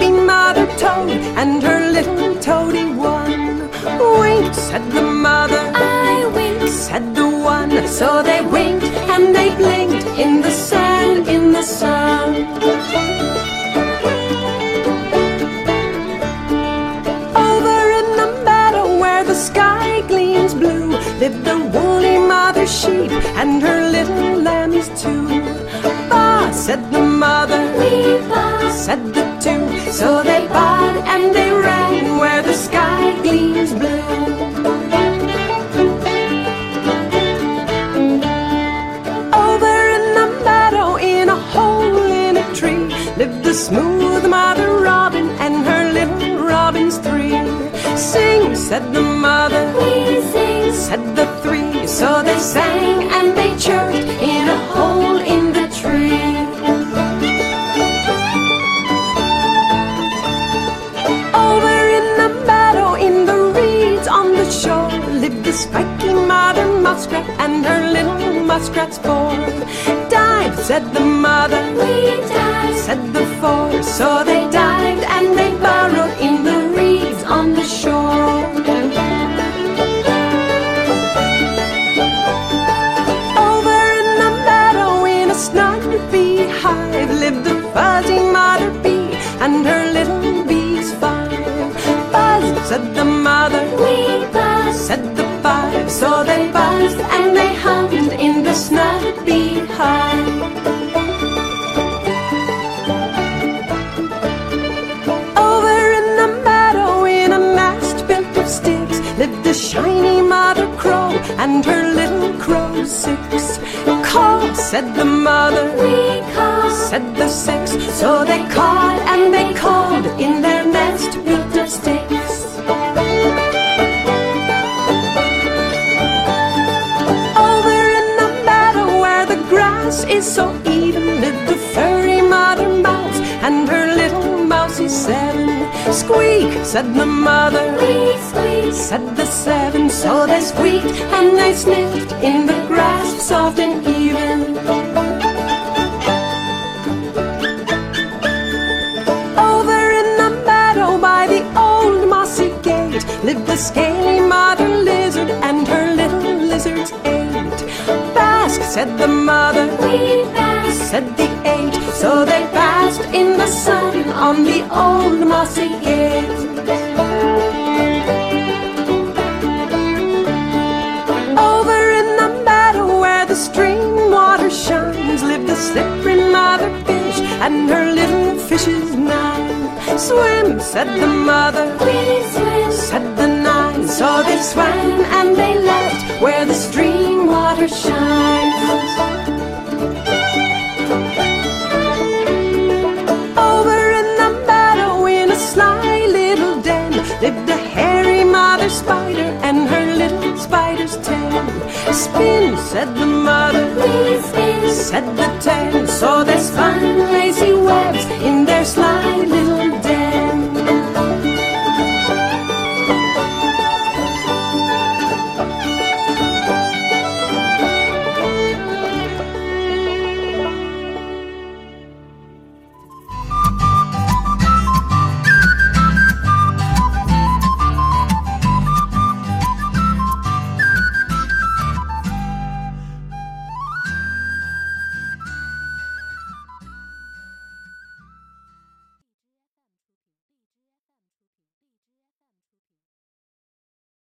sun lived a bumpy mother toad and her little toady one. Wink, said the mother. I wink, said the one. So they winked and they blinked in the sand, in the sun. Over in the meadow where the sky gleams blue lived the woolly mother sheep and her little lambs too. Ba, said the said the mother. We sing, Said the three. So they sang and they chirped in a hole in the tree. Over in the meadow, in the reeds on the shore, lived the spiky mother muskrat and her little muskrats four. Dive, said the mother. we dive. Said the four, so they her little bees five. Buzz, said the mother. We buzz. Said the five, so they buzzed and they hummed in the snug beehive. Over in the meadow, in a nest built of sticks, lived the shiny mother crow and her little crow six. Call, said the mother. We call. Said the six, so they called and they called in their nest built of sticks. Over in the meadow where the grass is so even lived the furry mother mouse and her little mousey seven. Squeak, said the mother. We squeak. Said the seven, so they squeaked and they sniffed in the grass, soft and even. Over in the meadow by the old mossy gate lived the scaly mother lizard and her little lizards eight. Bask, said the mother. We bask. Said the eight, so they basked in the sun on the old mossy gate. Slippery mother fish and her little fishes nine. Swim, said the mother. We swim. Said the nine, so they swam and they left where the stream water shines. Over in the meadow, in a sly little den, lived a hairy mother spider and her little spider's ten. Spin, said the mother.